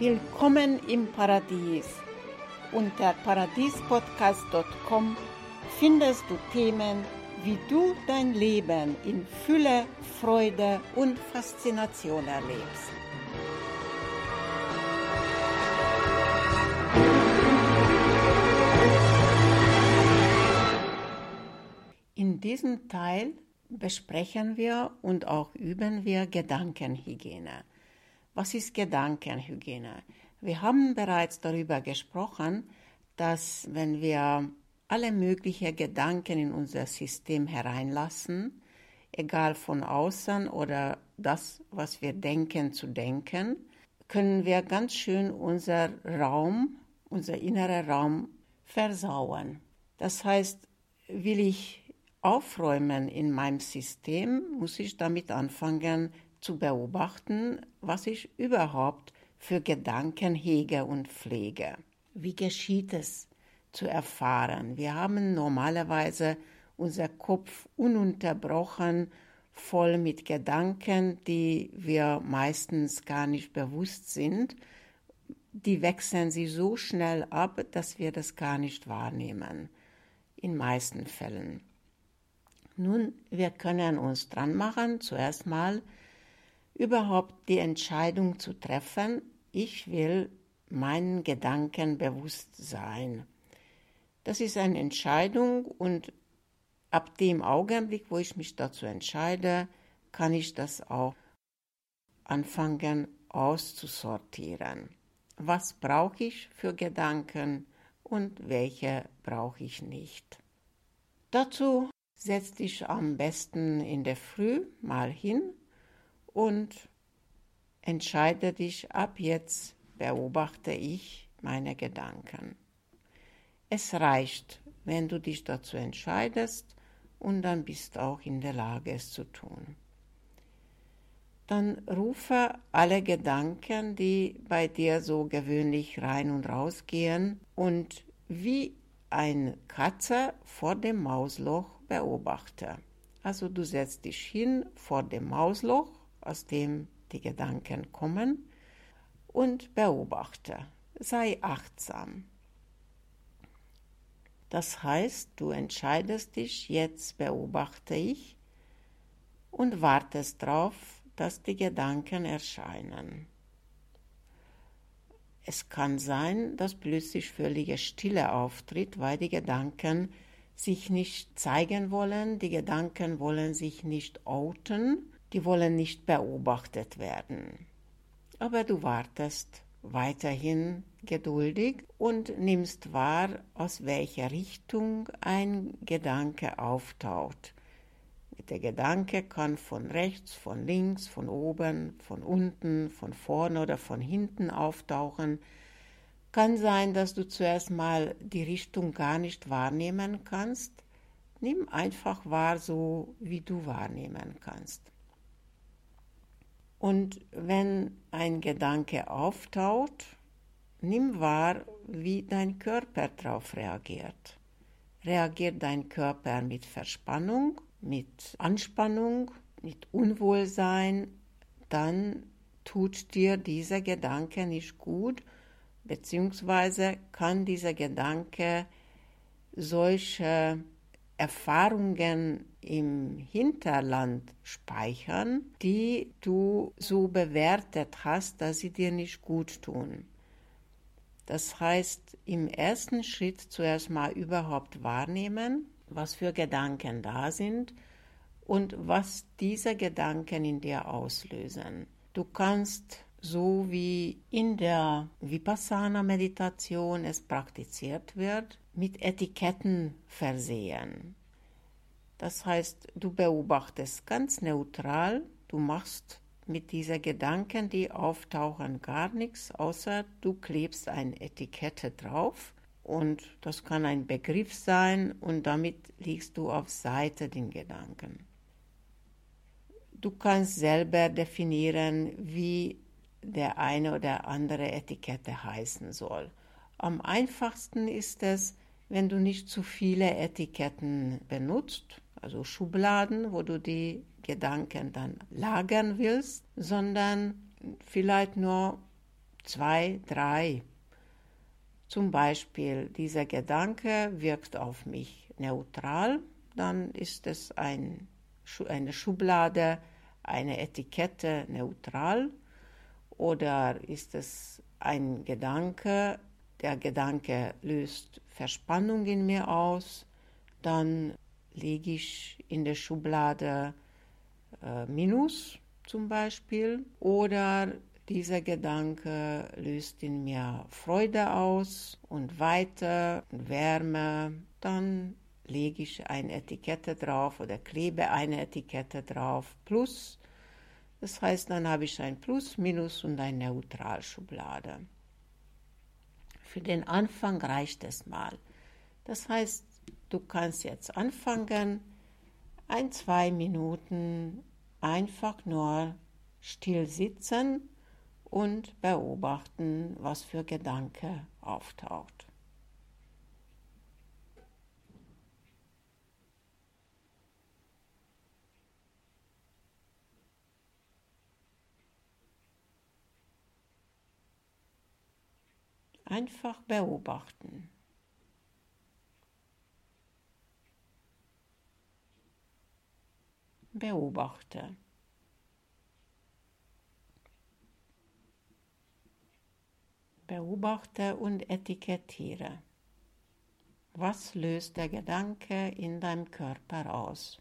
Willkommen im Paradies. Unter paradiespodcast.com findest du Themen, wie du dein Leben in Fülle, Freude und Faszination erlebst. In diesem Teil besprechen wir und auch üben wir Gedankenhygiene. Was ist Gedankenhygiene? Wir haben bereits darüber gesprochen, dass wenn wir alle möglichen Gedanken in unser System hereinlassen, egal von außen oder das, was wir denken zu denken, können wir ganz schön unser Raum, unser innerer Raum versauen. Das heißt, will ich aufräumen in meinem System, muss ich damit anfangen, zu beobachten, was ich überhaupt für Gedanken hege und pflege. Wie geschieht es zu erfahren? Wir haben normalerweise unser Kopf ununterbrochen voll mit Gedanken, die wir meistens gar nicht bewusst sind. Die wechseln sie so schnell ab, dass wir das gar nicht wahrnehmen. In meisten Fällen. Nun, wir können uns dran machen, zuerst mal überhaupt die Entscheidung zu treffen, ich will meinen Gedanken bewusst sein. Das ist eine Entscheidung und ab dem Augenblick, wo ich mich dazu entscheide, kann ich das auch anfangen auszusortieren. Was brauche ich für Gedanken und welche brauche ich nicht. Dazu setz dich am besten in der Früh mal hin und entscheide dich, ab jetzt beobachte ich meine Gedanken. Es reicht, wenn du dich dazu entscheidest und dann bist auch in der Lage, es zu tun. Dann rufe alle Gedanken, die bei dir so gewöhnlich rein und raus gehen und wie ein Katze vor dem Mausloch beobachte. Also du setzt dich hin vor dem Mausloch aus dem die Gedanken kommen, und beobachte. Sei achtsam. Das heißt, du entscheidest dich, jetzt beobachte ich und wartest darauf, dass die Gedanken erscheinen. Es kann sein, dass plötzlich völlige Stille auftritt, weil die Gedanken sich nicht zeigen wollen, die Gedanken wollen sich nicht outen die wollen nicht beobachtet werden. Aber du wartest weiterhin geduldig und nimmst wahr, aus welcher Richtung ein Gedanke auftaucht. Der Gedanke kann von rechts, von links, von oben, von unten, von vorne oder von hinten auftauchen. Kann sein, dass du zuerst mal die Richtung gar nicht wahrnehmen kannst. Nimm einfach wahr, so wie du wahrnehmen kannst. Und wenn ein Gedanke auftaucht, nimm wahr, wie dein Körper darauf reagiert. Reagiert dein Körper mit Verspannung, mit Anspannung, mit Unwohlsein, dann tut dir dieser Gedanke nicht gut, beziehungsweise kann dieser Gedanke solche Erfahrungen im Hinterland speichern, die du so bewertet hast, dass sie dir nicht gut tun. Das heißt, im ersten Schritt zuerst mal überhaupt wahrnehmen, was für Gedanken da sind und was diese Gedanken in dir auslösen. Du kannst so wie in der Vipassana-Meditation es praktiziert wird, mit Etiketten versehen. Das heißt, du beobachtest ganz neutral, du machst mit diesen Gedanken, die auftauchen, gar nichts, außer du klebst eine Etikette drauf und das kann ein Begriff sein und damit legst du auf Seite den Gedanken. Du kannst selber definieren, wie der eine oder andere Etikette heißen soll. Am einfachsten ist es, wenn du nicht zu viele Etiketten benutzt, also Schubladen, wo du die Gedanken dann lagern willst, sondern vielleicht nur zwei, drei. Zum Beispiel, dieser Gedanke wirkt auf mich neutral, dann ist es ein, eine Schublade, eine Etikette neutral. Oder ist es ein Gedanke, der Gedanke löst Verspannung in mir aus, dann lege ich in der Schublade äh, Minus zum Beispiel. Oder dieser Gedanke löst in mir Freude aus und Weite und Wärme. Dann lege ich eine Etikette drauf oder klebe eine Etikette drauf. Plus. Das heißt, dann habe ich ein Plus, Minus und eine Neutralschublade. Für den Anfang reicht es mal. Das heißt, du kannst jetzt anfangen, ein, zwei Minuten einfach nur still sitzen und beobachten, was für Gedanke auftaucht. Einfach beobachten. Beobachte. Beobachte und etikettiere. Was löst der Gedanke in deinem Körper aus?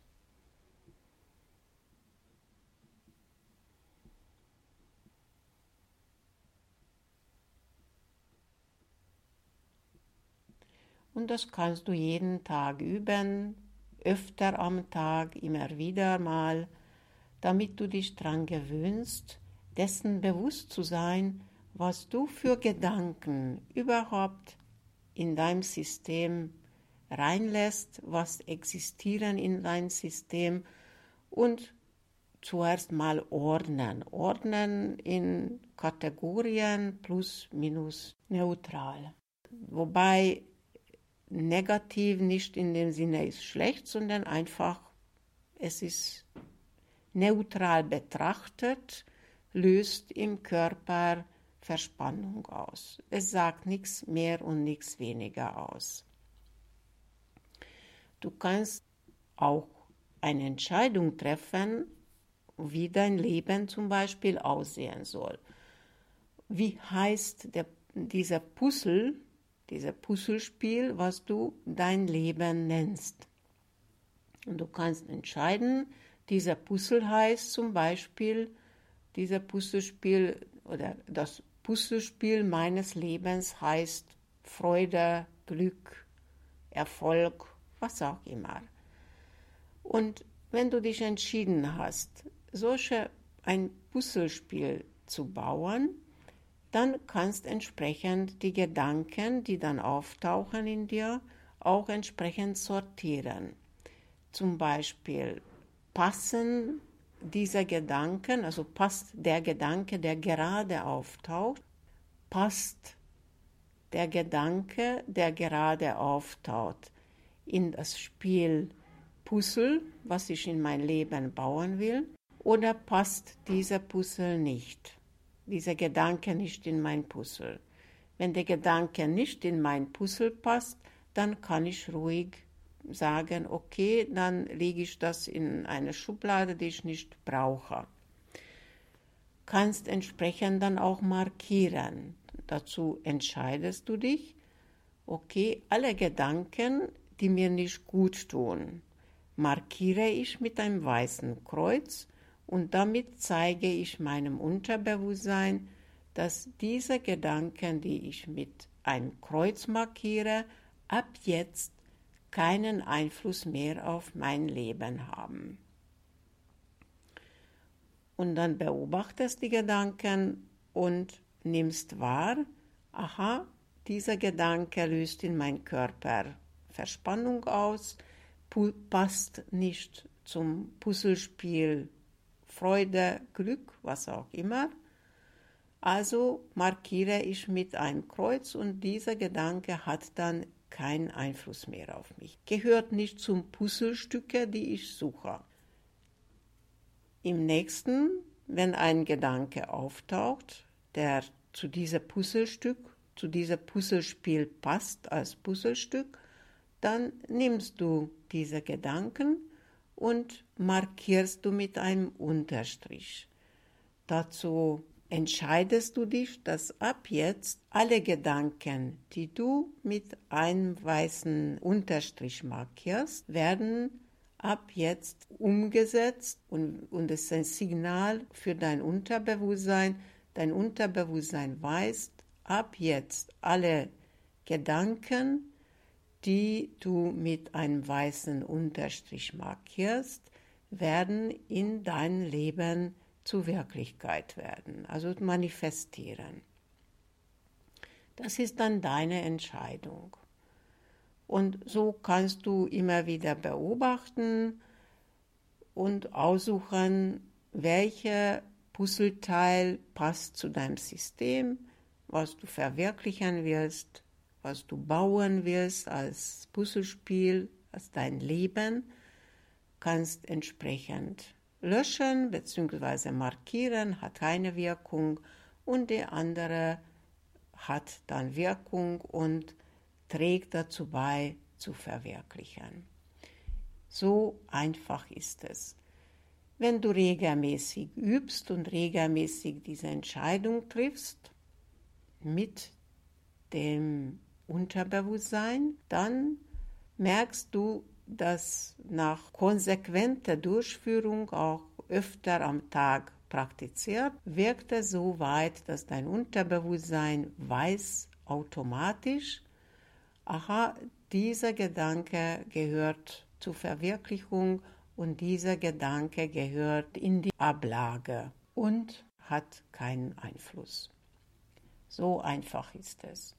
Und das kannst du jeden Tag üben, öfter am Tag, immer wieder mal, damit du dich daran gewöhnst, dessen bewusst zu sein, was du für Gedanken überhaupt in dein System reinlässt, was existieren in dein System und zuerst mal ordnen. Ordnen in Kategorien plus minus neutral. Wobei negativ nicht in dem Sinne ist schlecht, sondern einfach es ist neutral betrachtet, löst im Körper Verspannung aus. Es sagt nichts mehr und nichts weniger aus. Du kannst auch eine Entscheidung treffen, wie dein Leben zum Beispiel aussehen soll. Wie heißt der, dieser Puzzle, dieser Puzzlespiel, was du dein Leben nennst? Und du kannst entscheiden, dieser Puzzle heißt zum Beispiel, dieser Puzzlespiel oder das Puzzlespiel meines Lebens heißt Freude, Glück, Erfolg, was auch immer. Und wenn du dich entschieden hast, solche ein Puzzlespiel zu bauen, dann kannst entsprechend die Gedanken, die dann auftauchen in dir, auch entsprechend sortieren. Zum Beispiel passen dieser Gedanken, also passt der Gedanke, der gerade auftaucht, passt der Gedanke, der gerade auftaucht, in das Spiel Puzzle, was ich in mein Leben bauen will, oder passt dieser Puzzle nicht, dieser Gedanke nicht in mein Puzzle. Wenn der Gedanke nicht in mein Puzzle passt, dann kann ich ruhig sagen, okay, dann lege ich das in eine Schublade, die ich nicht brauche. Kannst entsprechend dann auch markieren. Dazu entscheidest du dich, okay, alle Gedanken, die mir nicht gut tun, markiere ich mit einem weißen Kreuz und damit zeige ich meinem Unterbewusstsein, dass diese Gedanken, die ich mit einem Kreuz markiere, ab jetzt keinen Einfluss mehr auf mein Leben haben. Und dann beobachtest die Gedanken und nimmst wahr, aha, dieser Gedanke löst in meinem Körper Verspannung aus, passt nicht zum Puzzlespiel Freude, Glück, was auch immer. Also markiere ich mit einem Kreuz und dieser Gedanke hat dann keinen Einfluss mehr auf mich, gehört nicht zum Puzzlestücke, die ich suche. Im nächsten, wenn ein Gedanke auftaucht, der zu diesem Puzzlestück, zu diesem Puzzlespiel passt als Puzzlestück, dann nimmst du diese Gedanken und markierst du mit einem Unterstrich. Dazu entscheidest du dich, dass ab jetzt alle Gedanken, die du mit einem weißen Unterstrich markierst, werden ab jetzt umgesetzt und, und es ist ein Signal für dein Unterbewusstsein. Dein Unterbewusstsein weiß, ab jetzt alle Gedanken, die du mit einem weißen Unterstrich markierst, werden in dein Leben zu Wirklichkeit werden, also manifestieren. Das ist dann deine Entscheidung. Und so kannst du immer wieder beobachten und aussuchen, welcher Puzzleteil passt zu deinem System, was du verwirklichen willst, was du bauen willst als Puzzlespiel, als dein Leben, kannst entsprechend löschen bzw. markieren, hat keine Wirkung und der andere hat dann Wirkung und trägt dazu bei, zu verwirklichen. So einfach ist es. Wenn du regelmäßig übst und regelmäßig diese Entscheidung triffst mit dem Unterbewusstsein, dann merkst du, dass nach konsequenter Durchführung auch öfter am Tag praktiziert, wirkt es so weit, dass dein Unterbewusstsein weiß automatisch, aha, dieser Gedanke gehört zur Verwirklichung und dieser Gedanke gehört in die Ablage und hat keinen Einfluss. So einfach ist es.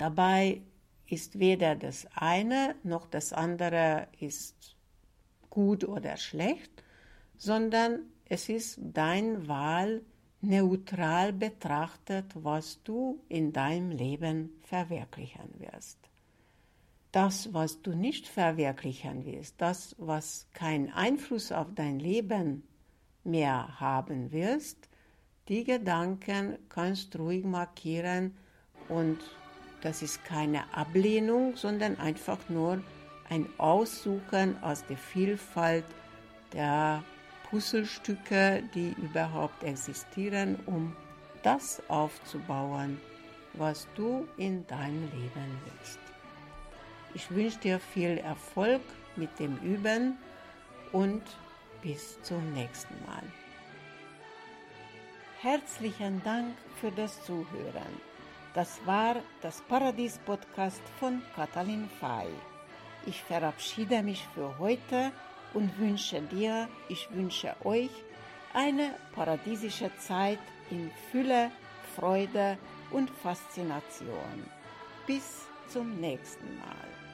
Dabei ist weder das eine noch das andere ist gut oder schlecht, sondern es ist dein Wahl neutral betrachtet, was du in deinem Leben verwirklichen wirst. Das, was du nicht verwirklichen willst, das, was keinen Einfluss auf dein Leben mehr haben wirst, die Gedanken kannst ruhig markieren und das ist keine Ablehnung, sondern einfach nur ein Aussuchen aus der Vielfalt der Puzzlestücke, die überhaupt existieren, um das aufzubauen, was du in deinem Leben willst. Ich wünsche dir viel Erfolg mit dem Üben und bis zum nächsten Mal. Herzlichen Dank für das Zuhören. Das war das Paradies-Podcast von Katalin Fay. Ich verabschiede mich für heute und wünsche dir, ich wünsche euch eine paradiesische Zeit in Fülle, Freude und Faszination. Bis zum nächsten Mal.